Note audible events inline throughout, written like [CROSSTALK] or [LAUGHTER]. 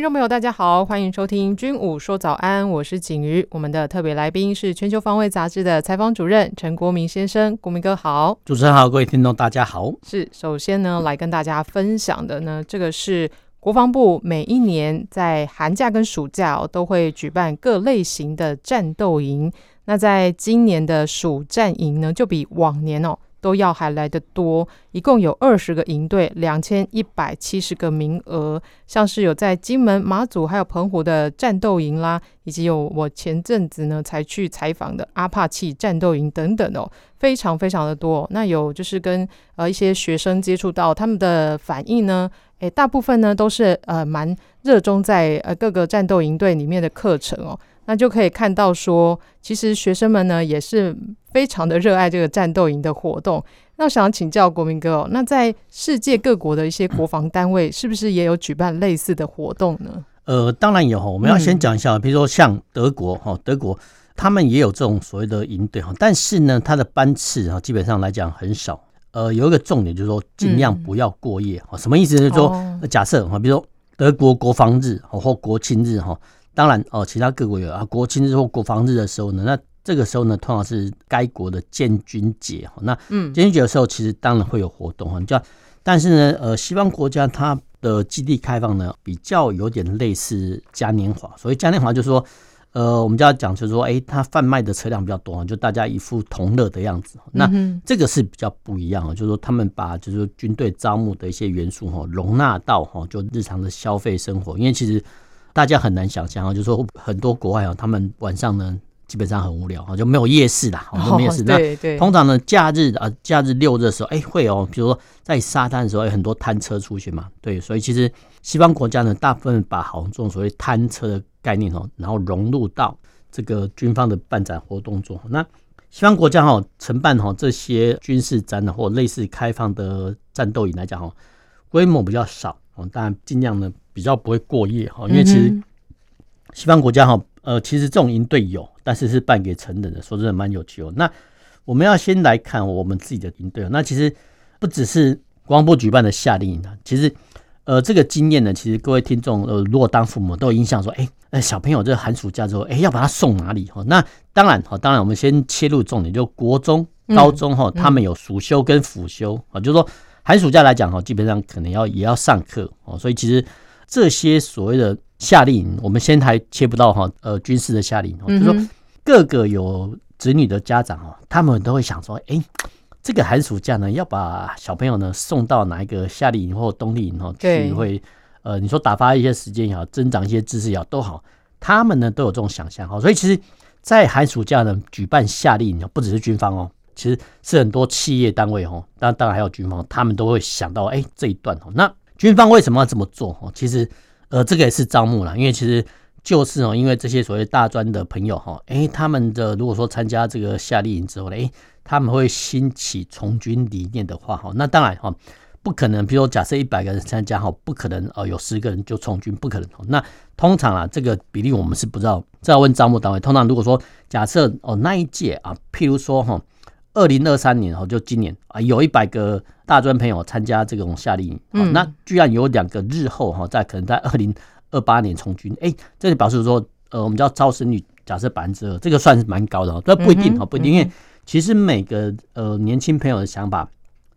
听众朋友，大家好，欢迎收听《军武说早安》，我是景瑜。我们的特别来宾是《全球防卫杂志》的采访主任陈国民先生，国民哥好。主持人好，各位听众大家好。是，首先呢，来跟大家分享的呢，这个是国防部每一年在寒假跟暑假哦，都会举办各类型的战斗营。那在今年的暑战营呢，就比往年哦。都要还来得多，一共有二十个营队，两千一百七十个名额。像是有在金门、马祖还有澎湖的战斗营啦，以及有我前阵子呢才去采访的阿帕契战斗营等等哦，非常非常的多。那有就是跟呃一些学生接触到他们的反应呢，诶，大部分呢都是呃蛮热衷在呃各个战斗营队里面的课程哦。那就可以看到说，其实学生们呢也是非常的热爱这个战斗营的活动。那我想请教国民哥哦，那在世界各国的一些国防单位，是不是也有举办类似的活动呢？呃，当然有哈。我们要先讲一下，比如说像德国哈，德国他们也有这种所谓的营队哈，但是呢，它的班次哈基本上来讲很少。呃，有一个重点就是说，尽量不要过夜。什么意思？就是说，假设哈，比如说德国国防日或国庆日哈。当然哦，其他各国有啊，国庆日或国防日的时候呢，那这个时候呢，通常是该国的建军节。那嗯，建军节的时候，其实当然会有活动哈。叫，但是呢，呃，西方国家它的基地开放呢，比较有点类似嘉年华。所以嘉年华就是说，呃，我们就要讲就是说，哎，它贩卖的车辆比较多，就大家一副同乐的样子。那这个是比较不一样，就是说他们把就是说军队招募的一些元素哈，容纳到哈，就日常的消费生活，因为其实。大家很难想象啊，就是说很多国外啊，他们晚上呢基本上很无聊啊，就没有夜市啦，就没有夜市。那通常呢，假日啊，假日六日的时候，哎，会哦，比如说在沙滩的时候，有很多摊车出去嘛。对，所以其实西方国家呢，大部分把好这种所谓摊车的概念哦，然后融入到这个军方的办展活动中。那西方国家哈承办哈这些军事展览或类似开放的战斗营来讲哈，规模比较少哦，当然尽量呢。比较不会过夜哈，因为其实西方国家哈，呃，其实这种营队有，但是是办给成人的，说真的蛮有趣哦。那我们要先来看我们自己的营队，那其实不只是国防部举办的夏令营啊，其实呃，这个经验呢，其实各位听众呃，如果当父母都有印象说，哎，呃，小朋友这个寒暑假之后，哎，要把他送哪里哈？那当然哈，当然我们先切入重点，就国中、高中哈，他们有暑修跟辅修啊，就是说寒暑假来讲哈，基本上可能要也要上课哦，所以其实。这些所谓的夏令营，我们先还切不到哈，呃，军事的夏令营，就是说各个有子女的家长哦，他们都会想说，哎，这个寒暑假呢，要把小朋友呢送到哪一个夏令营或冬令营哦去，会呃，你说打发一些时间也好，增长一些知识也好，都好，他们呢都有这种想象哈。所以其实，在寒暑假呢举办夏令营，不只是军方哦，其实是很多企业单位哦，当当然还有军方，他们都会想到，哎，这一段哦，那。军方为什么要这么做？哦，其实，呃，这个也是招募了，因为其实就是哦，因为这些所谓大专的朋友哈，哎，他们的如果说参加这个夏令营之后呢，哎，他们会兴起从军理念的话哈，那当然哈，不可能，比如说假设一百个人参加哈，不可能哦，有十个人就从军，不可能。那通常啊，这个比例我们是不知道，这要问招募单位。通常如果说假设哦那一届啊，譬如说哈。二零二三年哦，就今年啊，有一百个大专朋友参加这种夏令营，嗯，那居然有两个日后哈，在可能在二零二八年从军，哎，这就表示说，呃，我们叫招生率，假设百分之二，这个算是蛮高的哦，这不一定哈，不一定，因为其实每个呃年轻朋友的想法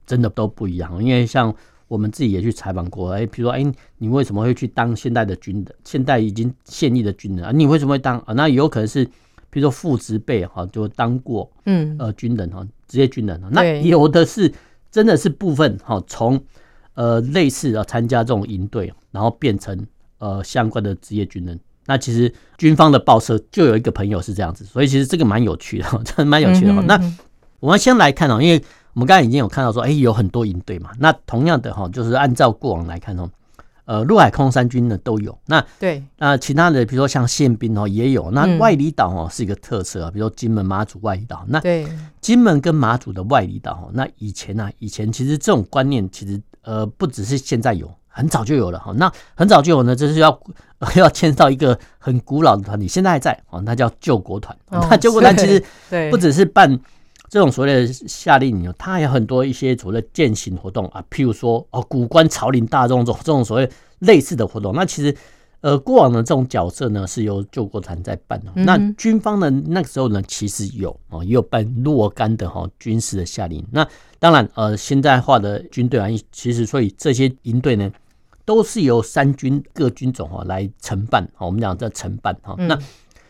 真的都不一样，因为像我们自己也去采访过，哎，比如说，哎，你为什么会去当现代的军人？现代已经现役的军人啊，你为什么会当啊？那有可能是。比如说父职辈哈，就当过嗯呃军人哈，职业军人。那有的是真的是部分哈，从呃类似啊参加这种营队，然后变成呃相关的职业军人。那其实军方的报社就有一个朋友是这样子，所以其实这个蛮有趣的，[LAUGHS] 真的蛮有趣的。那我们先来看哦，因为我们刚才已经有看到说，哎，有很多营队嘛。那同样的哈，就是按照过往来看哦，呃陆海空三军呢都有。那对，那其他的比如说像宪兵哦也有。那外离岛哦是一个特色啊，比如说金门、马祖外离岛。那对，金门跟马祖的外离岛哦，那以前呢、啊，以前其实这种观念其实呃不只是现在有。很早就有了哈，那很早就有呢，就是要 [LAUGHS] 要牵涉到一个很古老的团体，现在还在哦，那叫救国团。那救国团其实 [LAUGHS] 不只是办这种所谓的夏令营，它还有很多一些所谓的健行活动啊，譬如说哦，古关朝林大众这种这种所谓类似的活动。那其实呃，过往的这种角色呢，是由救国团在办的。那军方呢那个时候呢，其实有哦，也有办若干的哈军事的夏令营。那当然呃，现代化的军队啊，其实所以这些营队呢。都是由三军各军种哈来承办，我们讲叫承办哈。那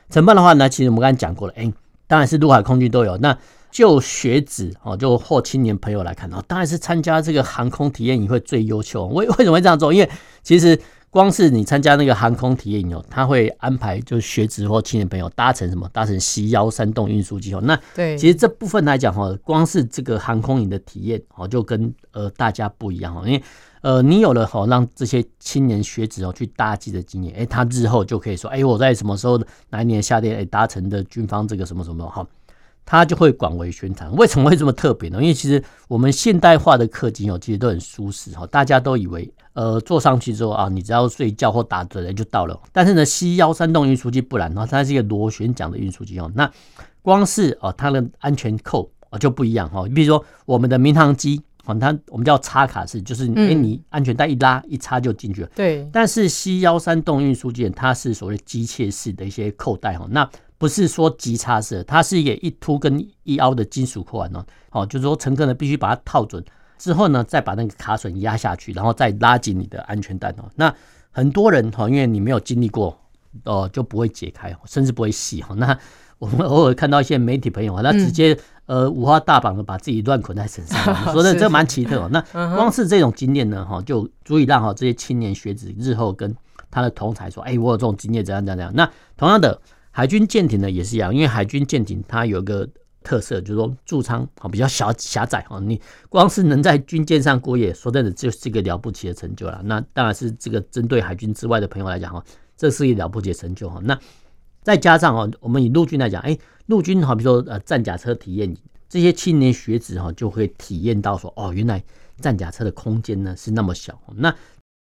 承办的话呢，其实我们刚才讲过了，哎，当然是陆海空军都有。那就学子哦，就或青年朋友来看哦，当然是参加这个航空体验营会最优秀。为为什么会这样做？因为其实光是你参加那个航空体验营哦，他会安排就是学子或青年朋友搭乘什么？搭乘 C 幺三洞运输机哦。那对，其实这部分来讲哈，光是这个航空营的体验哦，就跟呃大家不一样哦，因为。呃，你有了哈，让这些青年学子哦去搭机的经验，哎，他日后就可以说，哎，我在什么时候哪一年夏天哎搭乘的军方这个什么什么哈，他就会广为宣传。为什么会这么特别呢？因为其实我们现代化的客机哦，其实都很舒适哈，大家都以为呃坐上去之后啊，你只要睡觉或打盹人就到了。但是呢，C 幺三洞运输机不然哈，它是一个螺旋桨的运输机哦，那光是哦它的安全扣啊就不一样哈。你比如说我们的民航机。哦，它我们叫插卡式，就是哎，你安全带一拉一插就进去了。对。但是 C 幺三洞运输机它是所谓机械式的一些扣带哈，那不是说急插式，它是一个一凸跟一凹的金属扣环哦。哦，就是说乘客呢必须把它套准之后呢，再把那个卡榫压下去，然后再拉紧你的安全带哦。那很多人哈，因为你没有经历过哦，就不会解开，甚至不会系哈。[LAUGHS] 那我们偶尔看到一些媒体朋友啊，他直接呃五花大绑的把自己乱捆在身上，[LAUGHS] 说的这蛮奇特哦。那光是这种经验呢，哈，就足以让哈这些青年学子日后跟他的同才说，哎，我有这种经验，怎样怎样怎样。那同样的，海军舰艇呢也是一样，因为海军舰艇它有个特色，就是说驻舱啊比较小狭窄哈，你光是能在军舰上过夜，说真的就是一个了不起的成就了。那当然是这个针对海军之外的朋友来讲哈，这是一个了不起的成就哈。那再加上哦，我们以陆军来讲，哎，陆军好，比如说呃战甲车体验，这些青年学子哈就会体验到说，哦，原来战甲车的空间呢是那么小。那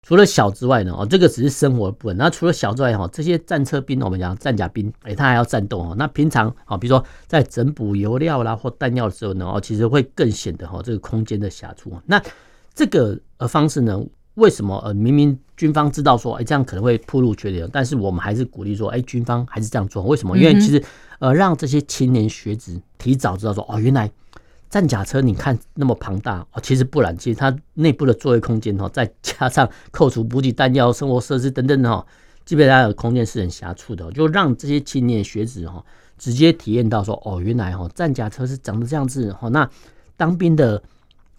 除了小之外呢，哦，这个只是生活的部分。那除了小之外哈，这些战车兵，我们讲战甲兵，哎，他还要战斗哦。那平常啊，比如说在整补油料啦或弹药的时候呢，哦，其实会更显得哈这个空间的狭促。那这个呃方式呢？为什么呃明明军方知道说哎这样可能会暴露缺点，但是我们还是鼓励说哎军方还是这样做？为什么？因为其实呃让这些青年学子提早知道说哦原来战甲车你看那么庞大哦，其实不然，其实它内部的座位空间哈，再加上扣除补给弹药、生活设施等等的哈，基本上的空间是很狭促的，就让这些青年学子哈直接体验到说哦原来哈战甲车是长得这样子哈，那当兵的。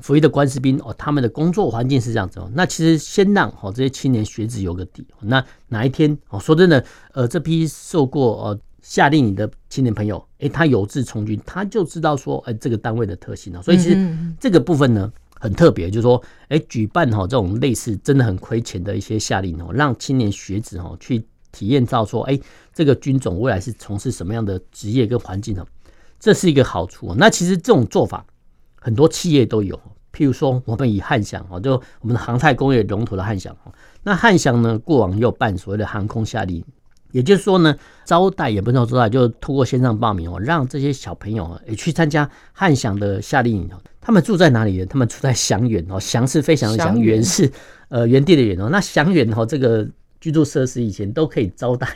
服役的官士兵哦，他们的工作环境是这样子哦。那其实先让哦这些青年学子有个底。那哪一天哦，说真的，呃，这批受过呃夏令你的青年朋友，哎，他有志从军，他就知道说，哎，这个单位的特性了。所以其实这个部分呢很特别，就是说，哎，举办哈这种类似真的很亏钱的一些夏令营哦，让青年学子哦去体验到说，哎，这个军种未来是从事什么样的职业跟环境呢？这是一个好处。那其实这种做法。很多企业都有，譬如说，我们以汉翔哦，就我们的航太工业龙头的汉翔哦，那汉翔呢，过往又办所谓的航空夏令营，也就是说呢，招待也不能说招待，就透过线上报名哦，让这些小朋友也去参加汉翔的夏令营。他们住在哪里呢？他们住在祥远哦，翔是非常的祥，远是呃原地的远哦。那祥远哦，这个居住设施以前都可以招待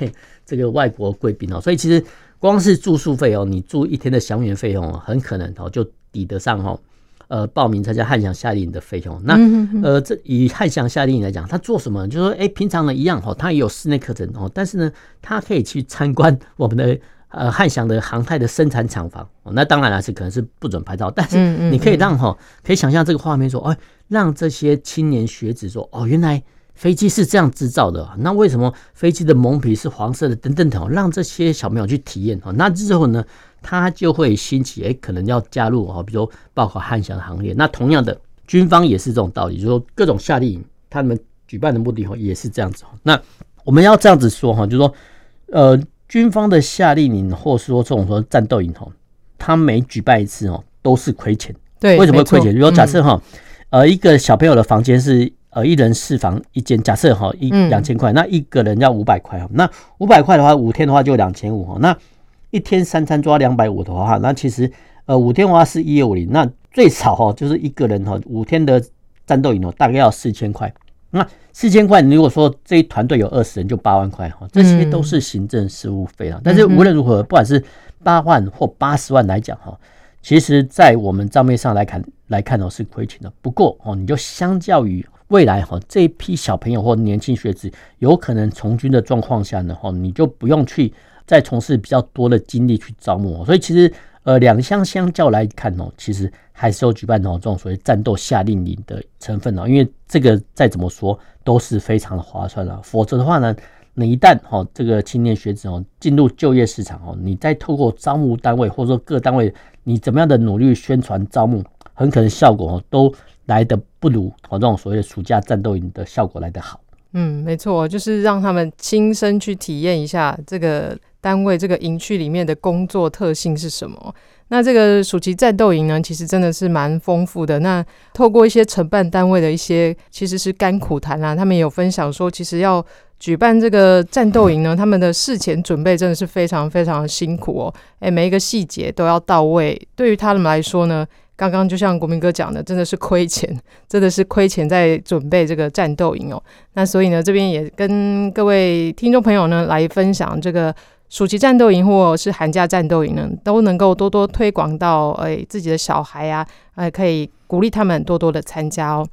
这个外国贵宾哦，所以其实光是住宿费哦，你住一天的祥远费用哦，很可能哦就。抵得上哈，呃，报名参加汉翔夏令营的费用。那呃，这以汉翔夏令营来讲，他做什么？就是说，哎，平常呢一样哈，他也有室内课程哦，但是呢，他可以去参观我们的 [LAUGHS] 呃汉翔的航太的生产厂房。那当然了，是可能是不准拍照，但是你可以让哈，可以想象这个画面说，哎，让这些青年学子说，哦，原来飞机是这样制造的。那为什么飞机的蒙皮是黄色的？等等等，让这些小朋友去体验。那之后呢？他就会兴起，哎，可能要加入哦，比如说报考汉翔的行列。那同样的，军方也是这种道理，就是说各种夏令营，他们举举办的目的哦也是这样子。那我们要这样子说哈，就是说，呃，军方的夏令营，或是说这种说战斗营哦，他每举办一次哦，都是亏钱。对，为什么会亏钱？比如说假设哈，嗯、呃，一个小朋友的房间是呃一人四房一间，假设哈一两千块，那一个人要五百块哈，那五百块的话，五天的话就两千五哈，那一天三餐就要两百五的话，那其实呃五天的话是一五零，那最少哈就是一个人哈五天的战斗营哦，大概要四千块。那四千块，你如果说这一团队有二十人，就八万块哈，这些都是行政事务费啊。但是无论如何，不管是八万或八十万来讲哈。其实，在我们账面上来看，来看哦是亏钱的。不过哦，你就相较于未来哈这一批小朋友或年轻学子有可能从军的状况下呢，哈，你就不用去再从事比较多的精力去招募。所以其实呃，两相相较来看哦，其实还是有举办哦这种所谓战斗夏令营的成分哦。因为这个再怎么说都是非常的划算的。否则的话呢，你一旦哈这个青年学子哦进入就业市场哦，你再透过招募单位或者说各单位。你怎么样的努力宣传招募，很可能效果都来的不如哦这种所谓的暑假战斗营的效果来得好。嗯，没错，就是让他们亲身去体验一下这个单位这个营区里面的工作特性是什么。那这个暑期战斗营呢，其实真的是蛮丰富的。那透过一些承办单位的一些其实是甘苦谈啊，他们有分享说，其实要。举办这个战斗营呢，他们的事前准备真的是非常非常的辛苦哦。诶，每一个细节都要到位。对于他们来说呢，刚刚就像国民哥讲的，真的是亏钱，真的是亏钱在准备这个战斗营哦。那所以呢，这边也跟各位听众朋友呢来分享，这个暑期战斗营或者是寒假战斗营呢，都能够多多推广到诶自己的小孩啊，诶可以鼓励他们多多的参加哦。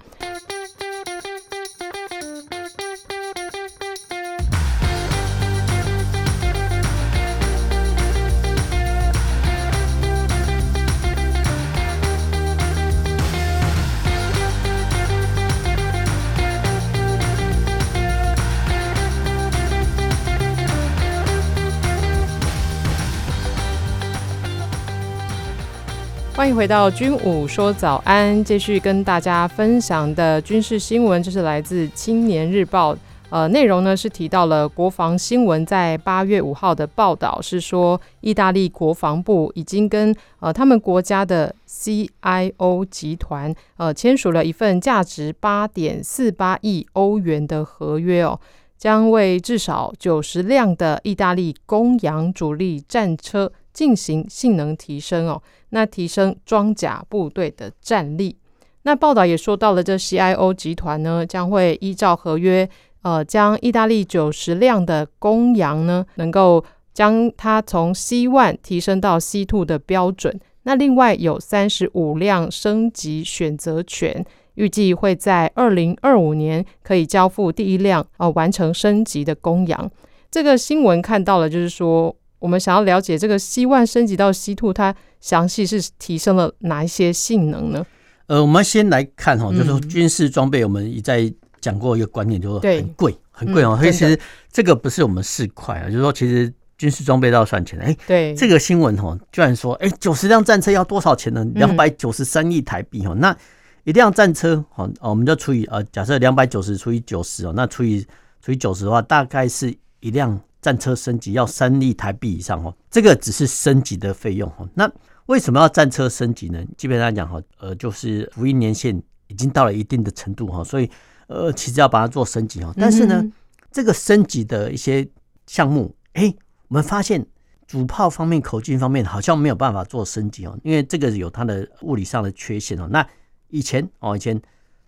欢迎回到军武说早安，继续跟大家分享的军事新闻，这是来自《青年日报》。呃，内容呢是提到了国防新闻在八月五号的报道，是说意大利国防部已经跟呃他们国家的 CIO 集团呃签署了一份价值八点四八亿欧元的合约哦，将为至少九十辆的意大利公羊主力战车进行性能提升哦。那提升装甲部队的战力。那报道也说到了，这 CIO 集团呢将会依照合约，呃，将意大利九十辆的公羊呢，能够将它从 C 万提升到 C two 的标准。那另外有三十五辆升级选择权，预计会在二零二五年可以交付第一辆，呃，完成升级的公羊。这个新闻看到了，就是说。我们想要了解这个 C1 升级到 C2，它详细是提升了哪一些性能呢？呃，我们先来看哈，就是说军事装备，我们一再讲过一个观念，就是很贵，很贵哦。所以其实这个不是我们市侩啊，就是说其实军事装备都要算钱的。哎，对，这个新闻哈，居然说，哎，九十辆战车要多少钱呢？两百九十三亿台币哈。那一辆战车，哦，我们就除以呃，假设两百九十除以九十哦，那除以除以九十的话，大概是一辆。战车升级要三亿台币以上哦，这个只是升级的费用哦。那为什么要战车升级呢？基本上讲哈，呃，就是服役年限已经到了一定的程度哈，所以呃，其实要把它做升级哈。但是呢，这个升级的一些项目，哎，我们发现主炮方面、口径方面好像没有办法做升级哦，因为这个有它的物理上的缺陷哦。那以前哦，以前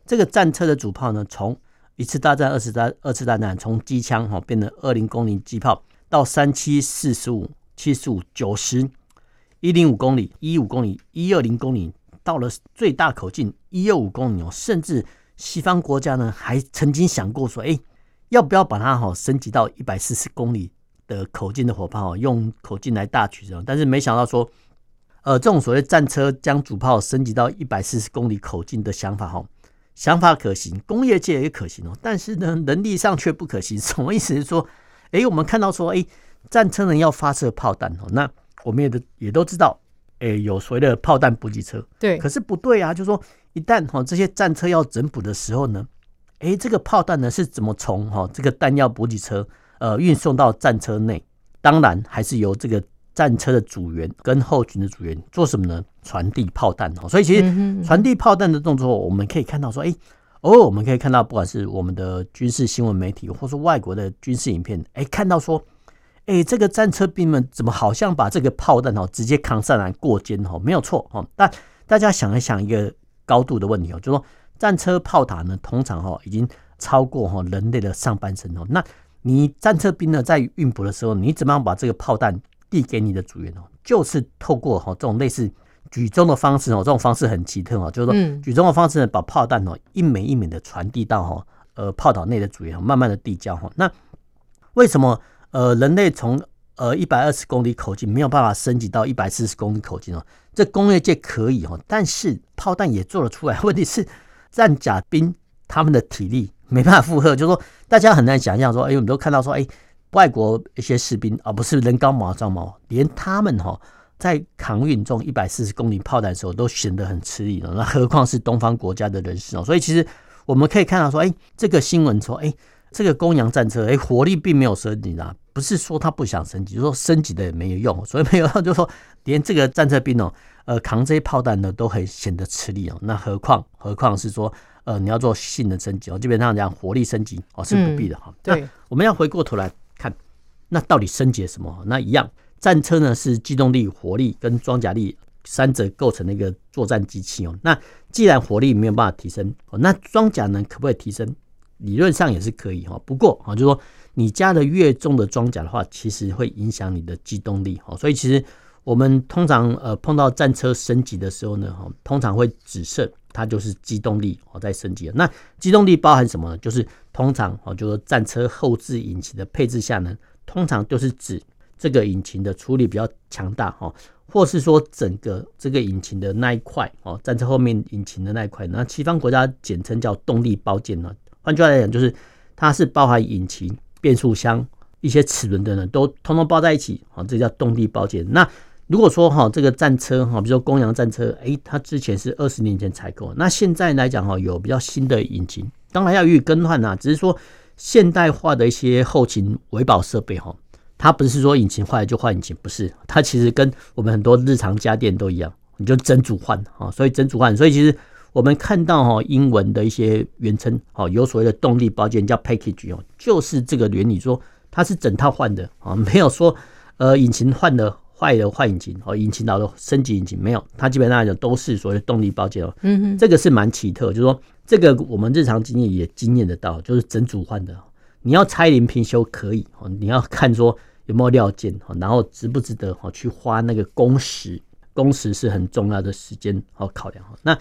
这个战车的主炮呢，从一次大战、二次大二次大战，从机枪哈变成二零公里机炮，到三七四十五、七十五、九十、一零五公里、一五公里、一二零公里，到了最大口径一二五公里哦，甚至西方国家呢还曾经想过说，哎，要不要把它哈升级到一百四十公里的口径的火炮，用口径来大取这样，但是没想到说，呃，这种所谓战车将主炮升级到一百四十公里口径的想法哈。想法可行，工业界也可行哦，但是呢，能力上却不可行。什么意思？是说，哎，我们看到说，哎，战车呢要发射炮弹哦，那我们也都也都知道，哎，有所谓的炮弹补给车。对，可是不对啊，就是说，一旦哈这些战车要整补的时候呢，哎，这个炮弹呢是怎么从哈这个弹药补给车呃运送到战车内？当然还是由这个战车的组员跟后勤的组员做什么呢？传递炮弹哦。所以其实传递炮弹的动作，我们可以看到说，哎，偶尔我们可以看到，不管是我们的军事新闻媒体，或是外国的军事影片，哎，看到说。哎，这个战车兵们怎么好像把这个炮弹哦直接扛上来过肩哦？没有错哦。但大家想一想一个高度的问题哦，就是说战车炮塔呢，通常哦已经超过哈人类的上半身哦。那你战车兵呢在运补的时候，你怎么样把这个炮弹递给你的组员哦？就是透过哈这种类似举重的方式哦，这种方式很奇特哦，就是说举重的方式呢，把炮弹哦一枚一枚的传递到哈呃炮塔内的组员，慢慢的递交哈。那为什么？呃，人类从呃一百二十公里口径没有办法升级到一百四十公里口径哦，这工业界可以哦，但是炮弹也做得出来。问题是战甲兵他们的体力没办法负荷，就是说大家很难想象说，哎，我们都看到说，哎，外国一些士兵而不是人高马壮嘛，连他们哈在扛运这种一百四十公里炮弹的时候都显得很吃力了，那何况是东方国家的人士哦。所以其实我们可以看到说，哎，这个新闻说，哎。这个公羊战车，哎，火力并没有升级啊，不是说他不想升级，就是说升级的也没有用，所以没有用，就说连这个战车兵哦，呃，扛这些炮弹呢，都很显得吃力哦。那何况何况是说，呃，你要做性能升级哦，基本上讲火力升级哦是不必的哈。对，我们要回过头来看，那到底升级了什么？那一样，战车呢是机动力、火力跟装甲力三者构成的一个作战机器哦。那既然火力没有办法提升，哦那装甲呢可不可以提升？理论上也是可以哈，不过啊，就是说你加的越重的装甲的话，其实会影响你的机动力哈。所以其实我们通常呃碰到战车升级的时候呢，哈，通常会只剩它就是机动力哦在升级。那机动力包含什么呢？就是通常哦，就是战车后置引擎的配置下呢，通常就是指这个引擎的处理比较强大哈，或是说整个这个引擎的那一块哦，战车后面引擎的那一块，那西方国家简称叫动力包件呢。换句话来讲，就是它是包含引擎、变速箱、一些齿轮等等，都通通包在一起，啊，这叫动力包件。那如果说哈，这个战车哈，比如说公羊战车，哎，它之前是二十年前采购，那现在来讲哈，有比较新的引擎，当然要予以更换呐。只是说现代化的一些后勤维保设备哈，它不是说引擎坏了就换引擎，不是，它其实跟我们很多日常家电都一样，你就整组换啊，所以整组换，所以其实。我们看到哈英文的一些原称，哦，有所谓的动力包件叫 package 哦，就是这个原理，说它是整套换的啊，没有说呃引擎换的坏的换引擎哦，引擎老的升级引擎没有，它基本上来讲都是所谓的动力包件哦。嗯哼，这个是蛮奇特，就是说这个我们日常经验也经验得到，就是整组换的。你要拆零平修可以哦，你要看说有没有料件哦，然后值不值得哦去花那个工时，工时是很重要的时间好考量哦。那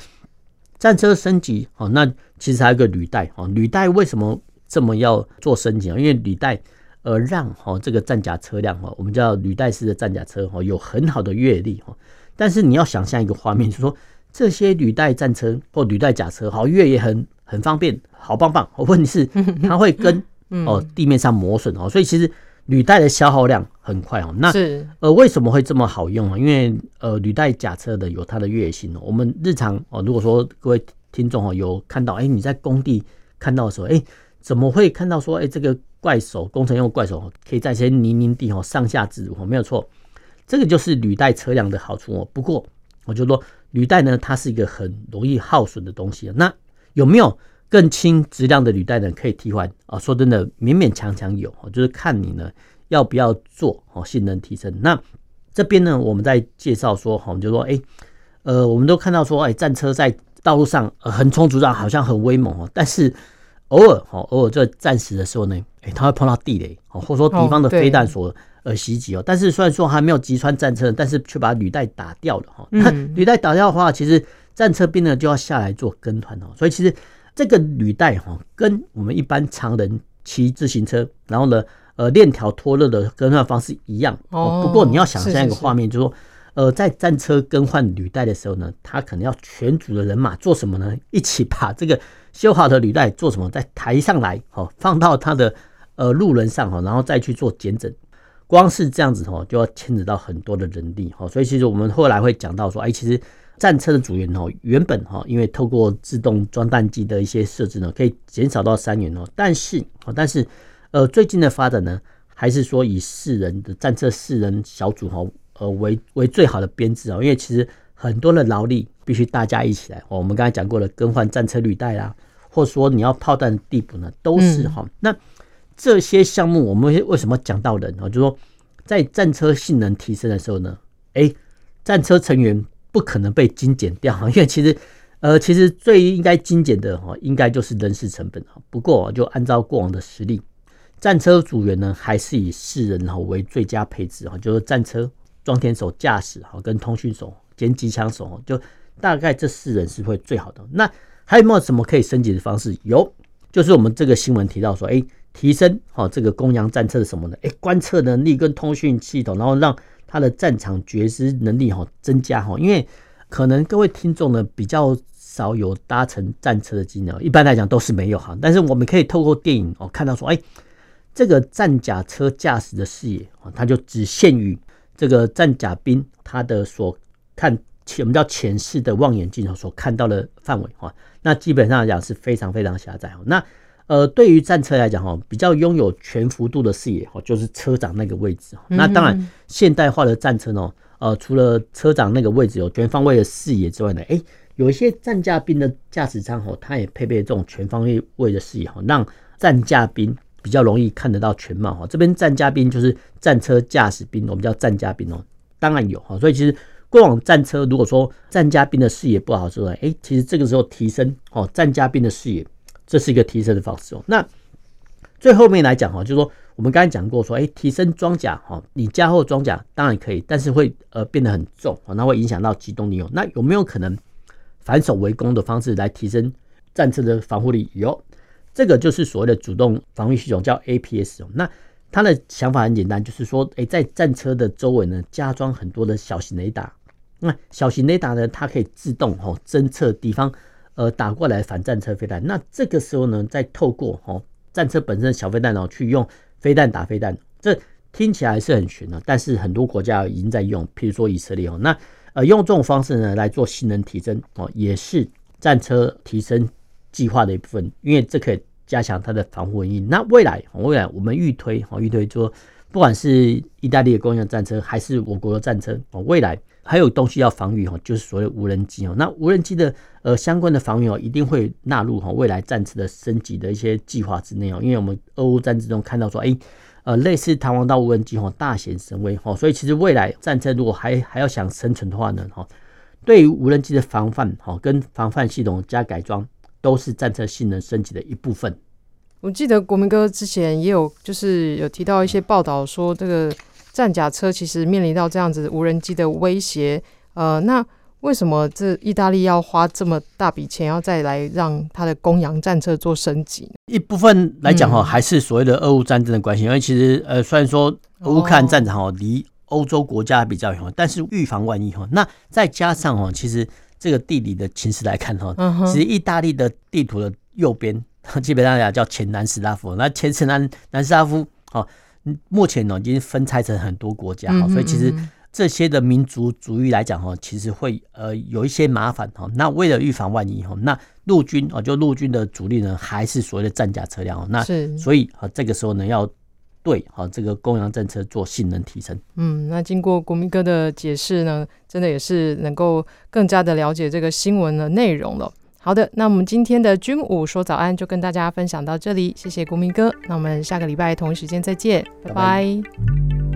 战车升级哦，那其实还有个履带哦。履带为什么这么要做升级啊？因为履带呃让哦这个战甲车辆哦，我们叫履带式的战甲车哦，有很好的越力哦。但是你要想象一个画面，就是说这些履带战车或履带甲车好越也很很方便，好棒棒。问题是它会跟 [LAUGHS] 哦地面上磨损哦，所以其实。履带的消耗量很快哦，那是呃为什么会这么好用啊？因为呃履带假车的有它的越野性哦。我们日常哦，如果说各位听众哦有看到，哎你在工地看到的时候，哎怎么会看到说，哎这个怪手工程用怪手可以在一些泥泞地哦上下自如哦，没有错，这个就是履带车辆的好处哦。不过我就说履带呢，它是一个很容易耗损的东西。那有没有？更轻质量的履带呢，可以替换啊。说真的，勉勉强强有，就是看你呢要不要做哦，性能提升。那这边呢，我们在介绍说，哈，就说，哎，呃，我们都看到说，哎，战车在道路上横冲直撞，好像很威猛哦。但是偶尔，哈，偶尔在战时的时候呢，哎，它会碰到地雷，或者说敌方的飞弹所呃袭击哦。但是虽然说还没有击穿战车，但是却把履带打掉了哈。那履带打掉的话，其实战车兵呢就要下来做跟团哦。所以其实。这个履带哈，跟我们一般常人骑自行车，然后呢，呃，链条脱落的更换方式一样。哦。不过你要想象一个画面，就是说，呃，在战车更换履带的时候呢，他可能要全组的人马做什么呢？一起把这个修好的履带做什么？再抬上来，哦，放到他的呃路轮上哈，然后再去做减整。光是这样子哦，就要牵扯到很多的人力哈。所以其实我们后来会讲到说，哎，其实。战车的组员哦，原本哈，因为透过自动装弹机的一些设置呢，可以减少到三员哦。但是哦但是呃，最近的发展呢，还是说以四人的战车四人小组哈，呃为为最好的编制哦。因为其实很多的劳力必须大家一起来哦。我们刚才讲过了，更换战车履带啦，或者说你要炮弹递补呢，都是哈。那这些项目我们为什么讲到人啊？就是说在战车性能提升的时候呢，诶，战车成员。不可能被精简掉，[LAUGHS] 因为其实，呃，其实最应该精简的哈，应该就是人事成本哈。不过，就按照过往的实力，战车组员呢，还是以四人哈为最佳配置哈，就是战车装填手、驾驶哈跟通讯手兼机枪手，就大概这四人是会最好的。那还有没有什么可以升级的方式？有，就是我们这个新闻提到说，哎，提升哈这个公羊战车的什么呢？哎，观测能力跟通讯系统，然后让。他的战场觉知能力哈增加哈，因为可能各位听众呢比较少有搭乘战车的经验，一般来讲都是没有哈。但是我们可以透过电影哦看到说，哎，这个战甲车驾驶的视野啊，它就只限于这个战甲兵他的所看前我们叫前视的望远镜所看到的范围哈，那基本上来讲是非常非常狭窄。那呃，对于战车来讲哈，比较拥有全幅度的视野哈，就是车长那个位置。那当然，现代化的战车呢，呃，除了车长那个位置有全方位的视野之外呢，哎，有一些战驾兵的驾驶舱哈，它也配备这种全方位位的视野哈，让战驾兵比较容易看得到全貌哈。这边战驾兵就是战车驾驶兵，我们叫战驾兵哦。当然有哈，所以其实过往战车如果说战驾兵的视野不好之外，哎，其实这个时候提升哦，战驾兵的视野。这是一个提升的方式哦。那最后面来讲哈，就是说我们刚才讲过说，哎，提升装甲哈，你加厚装甲当然可以，但是会呃变得很重啊，那会影响到机动力哦。那有没有可能反守为攻的方式来提升战车的防护力？有，这个就是所谓的主动防御系统，叫 APS 哦。那它的想法很简单，就是说，哎，在战车的周围呢，加装很多的小型雷达。那小型雷达呢，它可以自动哦侦测敌方。呃，打过来反战车飞弹，那这个时候呢，再透过哦战车本身的小飞弹哦，去用飞弹打飞弹，这听起来是很玄的，但是很多国家已经在用，譬如说以色列哦，那呃用这种方式呢来做性能提升哦，也是战车提升计划的一部分，因为这可以加强它的防护能力。那未来未来我们预推哦预推说，不管是意大利的公羊战车还是我国的战车哦，未来。还有东西要防御哈，就是所谓无人机哦。那无人机的呃相关的防御哦，一定会纳入哈未来战车的升级的一些计划之内哦。因为我们俄乌战争中看到说，哎，呃，类似弹簧刀无人机哈大显神威哈，所以其实未来战车如果还还要想生存的话呢哈，对于无人机的防范哈跟防范系统加改装，都是战车性能升级的一部分。我记得国民哥之前也有就是有提到一些报道说这个。战甲车其实面临到这样子无人机的威胁，呃，那为什么这意大利要花这么大笔钱，要再来让他的公羊战车做升级？一部分来讲哈，还是所谓的俄乌战争的关系，因为其实呃，虽然说乌克兰战场哦离欧洲国家比较远，但是预防万一哈，那再加上哦，其实这个地理的情势来看哈，其实意大利的地图的右边 [LAUGHS] 基本上讲叫前南斯拉夫，那前南南斯拉夫哦。目前呢，已经分拆成很多国家哈，所以其实这些的民族主义来讲哈，其实会呃有一些麻烦哈。那为了预防万一哈，那陆军啊，就陆军的主力呢，还是所谓的战甲车辆。那所以啊，这个时候呢，要对啊这个公羊政策做性能提升。嗯，那经过国民哥的解释呢，真的也是能够更加的了解这个新闻的内容了。好的，那我们今天的军武说早安就跟大家分享到这里，谢谢国民哥。那我们下个礼拜同一时间再见，拜拜。